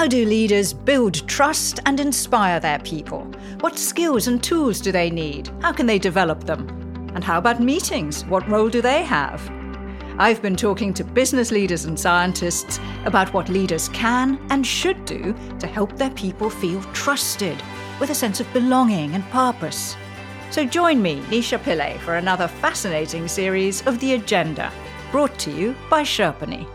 How do leaders build trust and inspire their people? What skills and tools do they need? How can they develop them? And how about meetings? What role do they have? I've been talking to business leaders and scientists about what leaders can and should do to help their people feel trusted with a sense of belonging and purpose. So join me, Nisha Pillai, for another fascinating series of The Agenda, brought to you by Sherpany.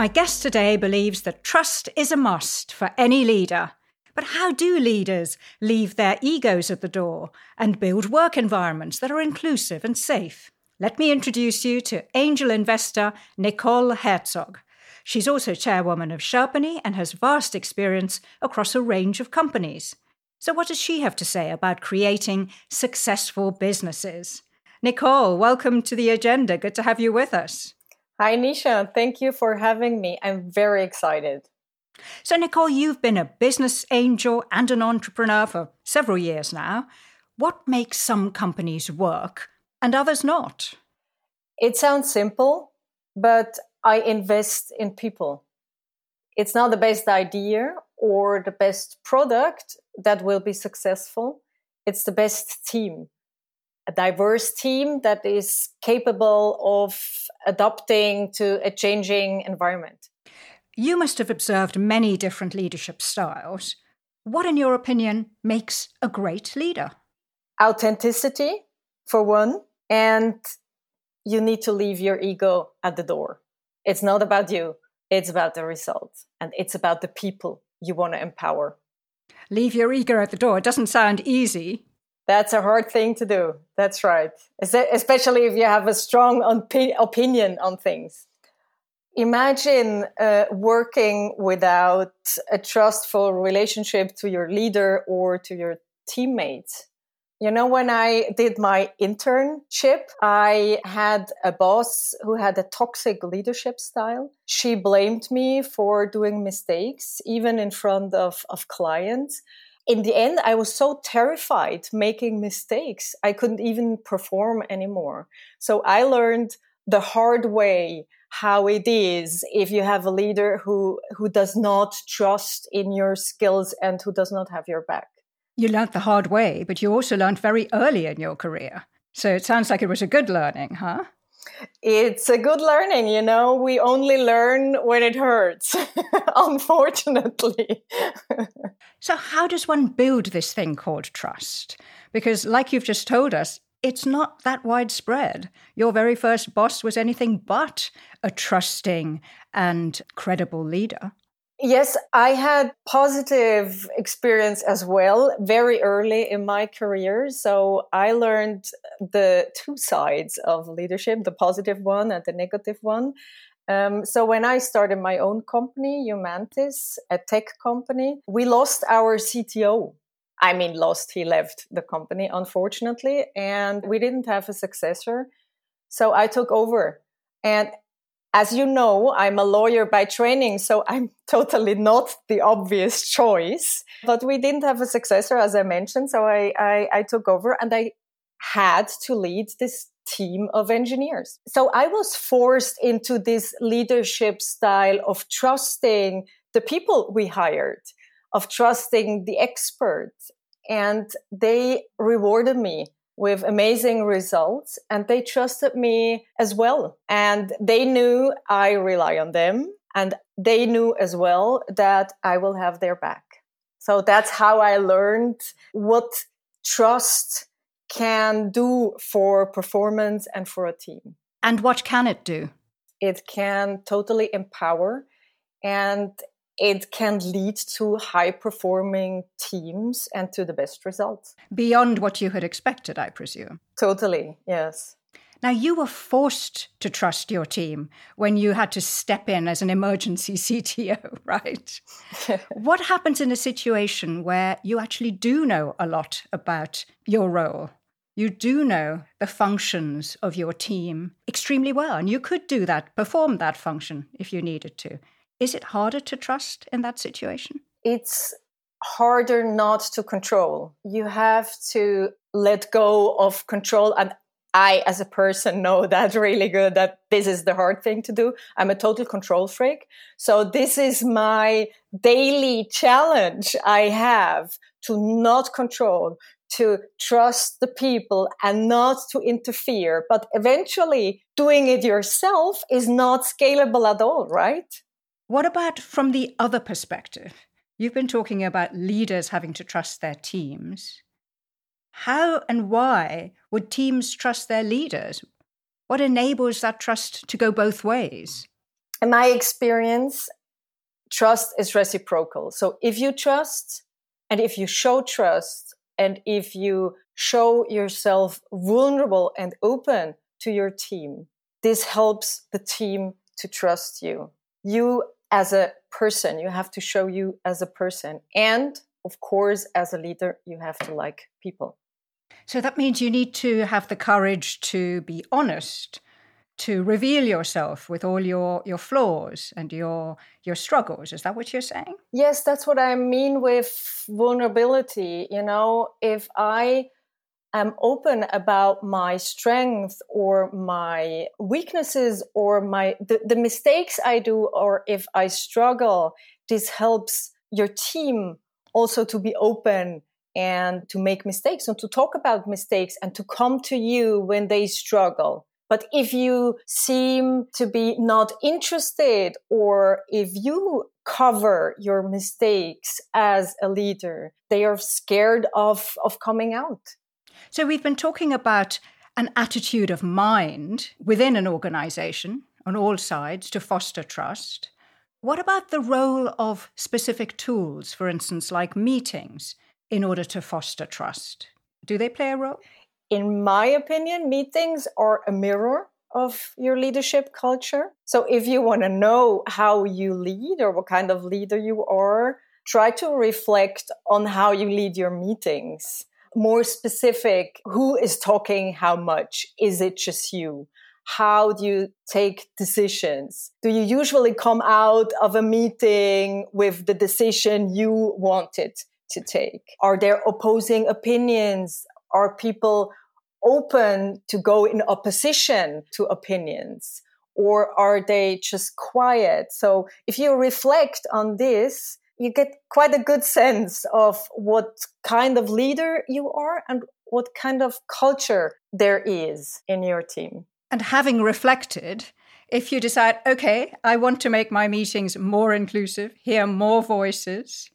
My guest today believes that trust is a must for any leader. But how do leaders leave their egos at the door and build work environments that are inclusive and safe? Let me introduce you to angel investor Nicole Herzog. She's also chairwoman of Sherpany and has vast experience across a range of companies. So, what does she have to say about creating successful businesses? Nicole, welcome to the agenda. Good to have you with us. Hi, Nisha. Thank you for having me. I'm very excited. So, Nicole, you've been a business angel and an entrepreneur for several years now. What makes some companies work and others not? It sounds simple, but I invest in people. It's not the best idea or the best product that will be successful. It's the best team a diverse team that is capable of adapting to a changing environment. You must have observed many different leadership styles. What, in your opinion, makes a great leader? Authenticity, for one, and you need to leave your ego at the door. It's not about you, it's about the result, and it's about the people you want to empower. Leave your ego at the door. It doesn't sound easy. That's a hard thing to do. That's right. Especially if you have a strong opinion on things. Imagine uh, working without a trustful relationship to your leader or to your teammates. You know, when I did my internship, I had a boss who had a toxic leadership style. She blamed me for doing mistakes, even in front of, of clients in the end, I was so terrified making mistakes, I couldn't even perform anymore. So I learned the hard way how it is if you have a leader who who does not trust in your skills and who does not have your back. You learned the hard way, but you also learned very early in your career. So it sounds like it was a good learning, huh? It's a good learning, you know. We only learn when it hurts, unfortunately. so, how does one build this thing called trust? Because, like you've just told us, it's not that widespread. Your very first boss was anything but a trusting and credible leader. Yes, I had positive experience as well very early in my career. So I learned the two sides of leadership, the positive one and the negative one. Um, so when I started my own company, umantis, a tech company, we lost our CTO. I mean, lost, he left the company, unfortunately, and we didn't have a successor. So I took over. And as you know, I'm a lawyer by training, so I'm totally not the obvious choice. But we didn't have a successor, as I mentioned, so I, I, I took over and I had to lead this team of engineers. So I was forced into this leadership style of trusting the people we hired, of trusting the experts. And they rewarded me with amazing results and they trusted me as well. And they knew I rely on them and they knew as well that I will have their back. So that's how I learned what trust can do for performance and for a team. And what can it do? It can totally empower and it can lead to high performing teams and to the best results. Beyond what you had expected, I presume. Totally, yes. Now, you were forced to trust your team when you had to step in as an emergency CTO, right? what happens in a situation where you actually do know a lot about your role? You do know the functions of your team extremely well, and you could do that, perform that function if you needed to. Is it harder to trust in that situation? It's harder not to control. You have to let go of control and I, as a person, know that really good that this is the hard thing to do. I'm a total control freak. So this is my daily challenge I have to not control, to trust the people and not to interfere. But eventually doing it yourself is not scalable at all, right? What about from the other perspective? You've been talking about leaders having to trust their teams. How and why would teams trust their leaders? What enables that trust to go both ways? In my experience, trust is reciprocal. So if you trust and if you show trust and if you show yourself vulnerable and open to your team, this helps the team to trust you. You as a person, you have to show you as a person. And of course, as a leader, you have to like people. So that means you need to have the courage to be honest, to reveal yourself with all your, your flaws and your your struggles. Is that what you're saying? Yes, that's what I mean with vulnerability. You know, if I am open about my strength or my weaknesses or my the, the mistakes I do or if I struggle, this helps your team also to be open and to make mistakes and to talk about mistakes and to come to you when they struggle. But if you seem to be not interested or if you cover your mistakes as a leader, they are scared of, of coming out. So we've been talking about an attitude of mind within an organization on all sides to foster trust. What about the role of specific tools, for instance, like meetings? in order to foster trust? Do they play a role? In my opinion, meetings are a mirror of your leadership culture. So if you want to know how you lead or what kind of leader you are, try to reflect on how you lead your meetings. More specific, who is talking how much? Is it just you? How do you take decisions? Do you usually come out of a meeting with the decision you wanted? to take? Are there opposing opinions? Are people open to go in opposition to opinions? Or are they just quiet? So if you reflect on this, you get quite a good sense of what kind of leader you are and what kind of culture there is in your team. And having reflected, if you decide, okay, I want to make my meetings more inclusive, hear more voices,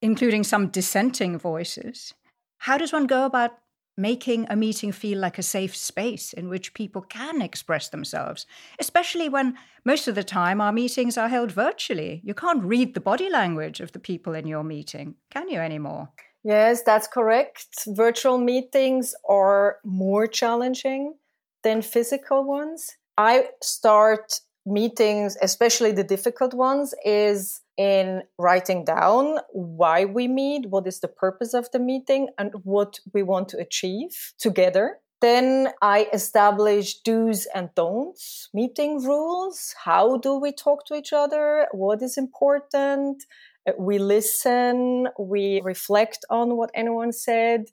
including some dissenting voices. How does one go about making a meeting feel like a safe space in which people can express themselves, especially when most of the time our meetings are held virtually? You can't read the body language of the people in your meeting, can you anymore? Yes, that's correct. Virtual meetings are more challenging than physical ones. I start meetings, especially the difficult ones, is in writing down why we meet, what is the purpose of the meeting, and what we want to achieve together. Then I establish do's and don'ts, meeting rules. How do we talk to each other? What is important? Uh, we listen, we reflect on what anyone said,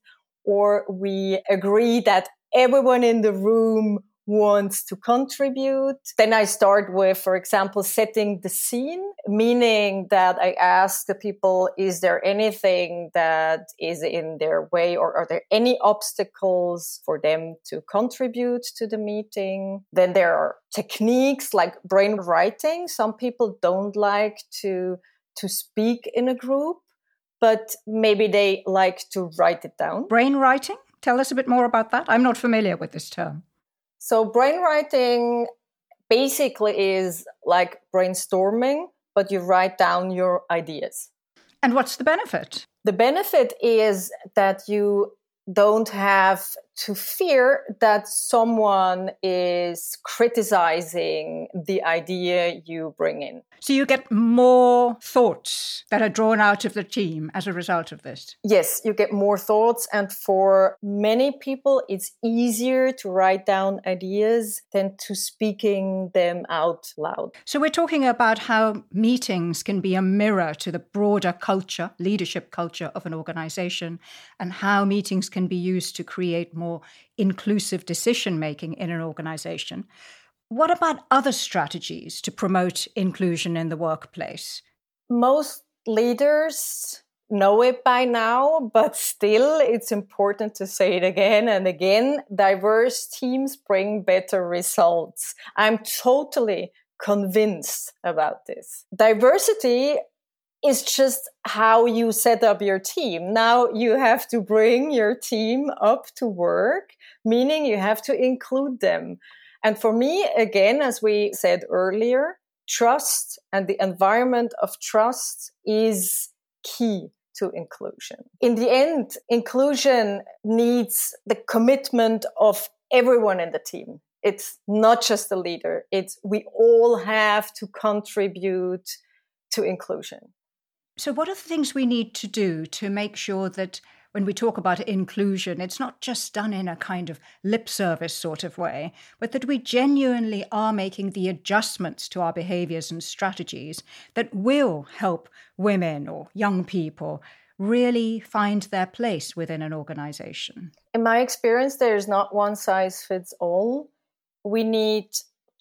or we agree that everyone in the room wants to contribute. Then I start with, for example, setting the scene, meaning that I ask the people, is there anything that is in their way or are there any obstacles for them to contribute to the meeting? Then there are techniques like brain writing. Some people don't like to, to speak in a group, but maybe they like to write it down. Brain writing? Tell us a bit more about that. I'm not familiar with this term. So brainwriting basically is like brainstorming, but you write down your ideas. And what's the benefit? The benefit is that you don't have to fear that someone is criticizing the idea you bring in. So you get more thoughts that are drawn out of the team as a result of this? Yes, you get more thoughts. And for many people, it's easier to write down ideas than to speaking them out loud. So we're talking about how meetings can be a mirror to the broader culture, leadership culture of an organization, and how meetings can be used to create more more inclusive decision making in an organization. What about other strategies to promote inclusion in the workplace? Most leaders know it by now, but still it's important to say it again and again. Diverse teams bring better results. I'm totally convinced about this. Diversity is just how you set up your team. Now you have to bring your team up to work, meaning you have to include them. And for me, again, as we said earlier, trust and the environment of trust is key to inclusion. In the end, inclusion needs the commitment of everyone in the team. It's not just the leader. It's we all have to contribute to inclusion. So what are the things we need to do to make sure that when we talk about inclusion, it's not just done in a kind of lip service sort of way, but that we genuinely are making the adjustments to our behaviors and strategies that will help women or young people really find their place within an organization? In my experience, there's not one size fits all. We need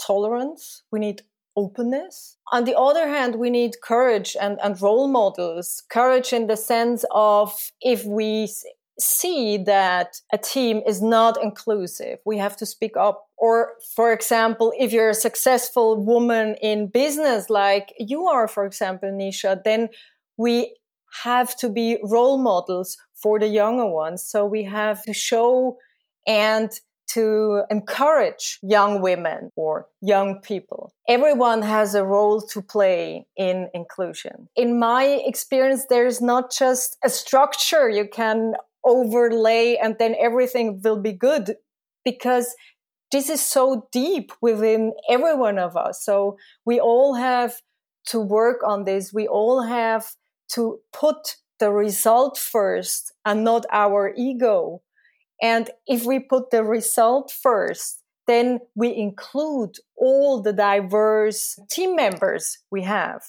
tolerance, we need openness. On the other hand, we need courage and, and role models. Courage in the sense of if we see that a team is not inclusive, we have to speak up. Or, for example, if you're a successful woman in business, like you are, for example, Nisha, then we have to be role models for the younger ones. So we have to show and to encourage young women or young people. Everyone has a role to play in inclusion. In my experience, there's not just a structure you can overlay and then everything will be good because this is so deep within every one of us. So we all have to work on this. We all have to put the result first and not our ego and if we put the result first, then we include all the diverse team members we have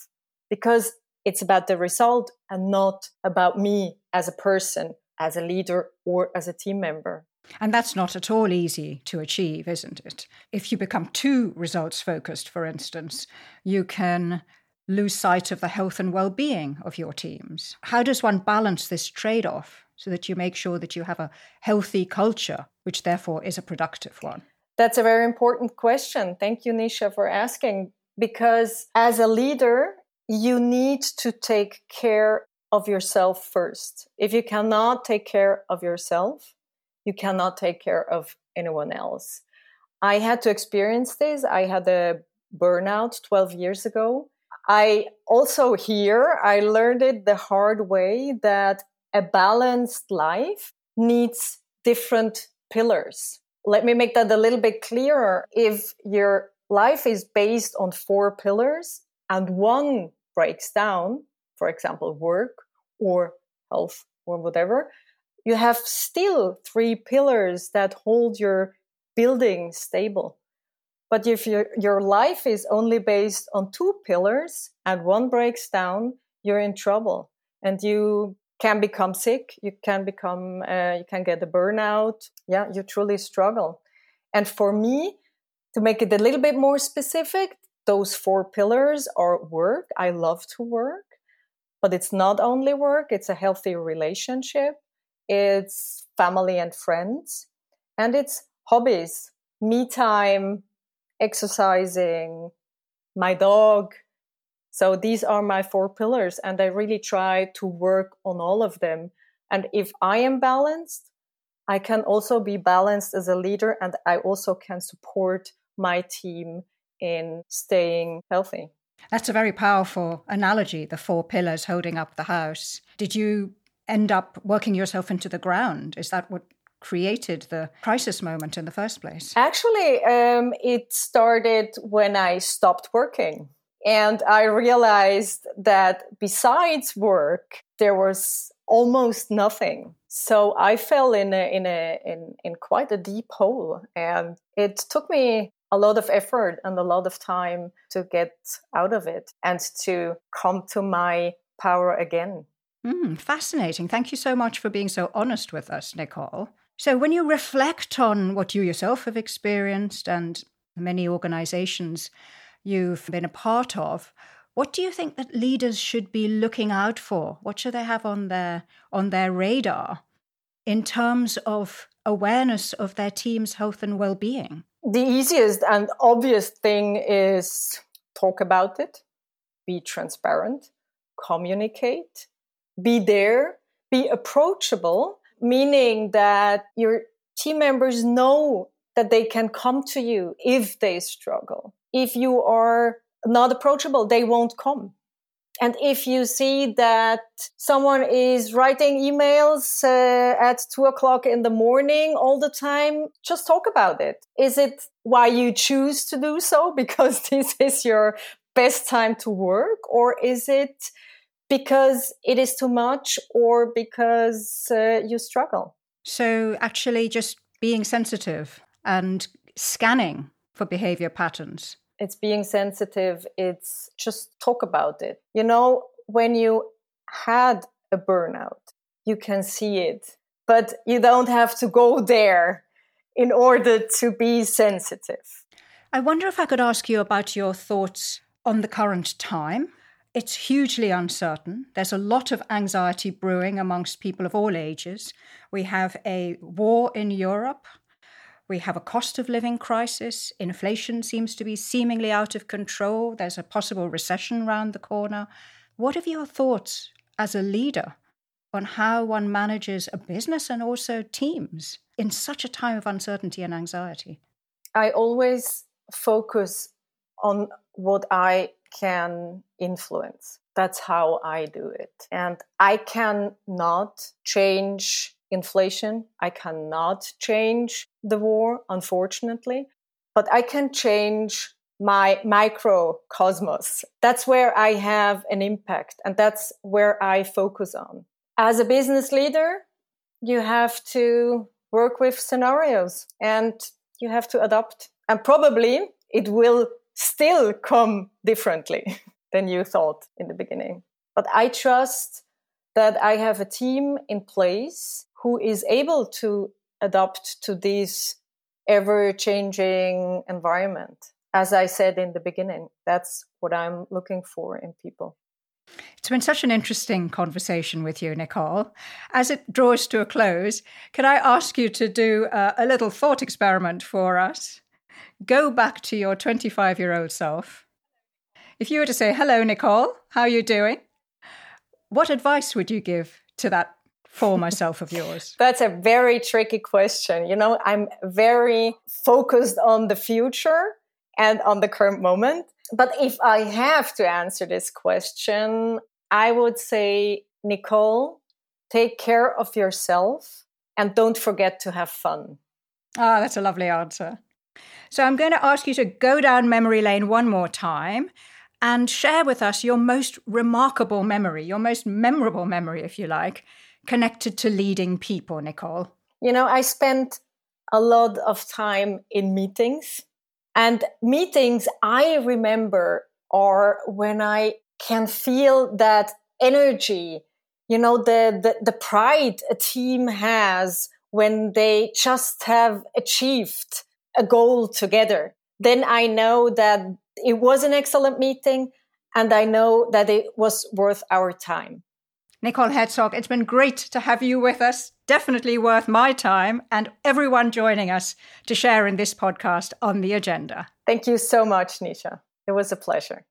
because it's about the result and not about me as a person, as a leader, or as a team member. And that's not at all easy to achieve, isn't it? If you become too results focused, for instance, you can lose sight of the health and well being of your teams. How does one balance this trade off? So that you make sure that you have a healthy culture, which therefore is a productive one? That's a very important question. Thank you, Nisha, for asking. Because as a leader, you need to take care of yourself first. If you cannot take care of yourself, you cannot take care of anyone else. I had to experience this. I had a burnout 12 years ago. I also here, I learned it the hard way that a balanced life needs different pillars. Let me make that a little bit clearer. If your life is based on four pillars and one breaks down, for example, work or health or whatever, you have still three pillars that hold your building stable. But if your, your life is only based on two pillars and one breaks down, you're in trouble and you can become sick you can become uh, you can get a burnout. Yeah you truly struggle. And for me to make it a little bit more specific those four pillars are work. I love to work but it's not only work it's a healthy relationship it's family and friends and it's hobbies me time exercising my dog so these are my four pillars, and I really try to work on all of them. And if I am balanced, I can also be balanced as a leader, and I also can support my team in staying healthy. That's a very powerful analogy, the four pillars holding up the house. Did you end up working yourself into the ground? Is that what created the crisis moment in the first place? Actually, um, it started when I stopped working. And I realized that besides work, there was almost nothing. So I fell in a, in a in, in quite a deep hole, and it took me a lot of effort and a lot of time to get out of it and to come to my power again. Mm, fascinating. Thank you so much for being so honest with us, Nicole. So, when you reflect on what you yourself have experienced and many organizations you've been a part of, what do you think that leaders should be looking out for? What should they have on their on their radar in terms of awareness of their team's health and well-being? The easiest and obvious thing is talk about it, be transparent, communicate, be there, be approachable, meaning that your team members know that they can come to you if they struggle. If you are not approachable, they won't come. And if you see that someone is writing emails uh, at two o'clock in the morning all the time, just talk about it. Is it why you choose to do so because this is your best time to work? Or is it because it is too much or because uh, you struggle? So, actually, just being sensitive and scanning for behavior patterns it's being sensitive it's just talk about it you know when you had a burnout you can see it but you don't have to go there in order to be sensitive i wonder if i could ask you about your thoughts on the current time it's hugely uncertain. There's a lot of anxiety brewing amongst people of all ages. We have a war in Europe. We have a cost of living crisis. Inflation seems to be seemingly out of control. There's a possible recession round the corner. What are your thoughts as a leader on how one manages a business and also teams in such a time of uncertainty and anxiety? I always focus on what I can influence. That's how I do it. And I cannot change inflation. I cannot change the war, unfortunately, but I can change my microcosmos. That's where I have an impact and that's where I focus on. As a business leader, you have to work with scenarios and you have to adapt. And probably it will still come differently than you thought in the beginning. But I trust that I have a team in place who is able to adapt to this ever changing environment. As I said in the beginning, that's what I'm looking for in people. It's been such an interesting conversation with you, Nicole. As it draws to a close, can I ask you to do a, a little thought experiment for us? Go back to your 25 year old self. If you were to say, Hello, Nicole, how are you doing? What advice would you give to that for myself of yours? That's a very tricky question. You know, I'm very focused on the future and on the current moment. But if I have to answer this question, I would say, Nicole, take care of yourself and don't forget to have fun. Ah, oh, that's a lovely answer. So I'm going to ask you to go down memory lane one more time and share with us your most remarkable memory, your most memorable memory, if you like, connected to leading people, Nicole? You know, I spent a lot of time in meetings. And meetings I remember are when I can feel that energy, you know, the, the, the pride a team has when they just have achieved a goal together. Then I know that it was an excellent meeting and I know that it was worth our time. Nicole Herzog, it's been great to have you with us. Definitely worth my time and everyone joining us to share in this podcast on the agenda. Thank you so much, Nisha. It was a pleasure.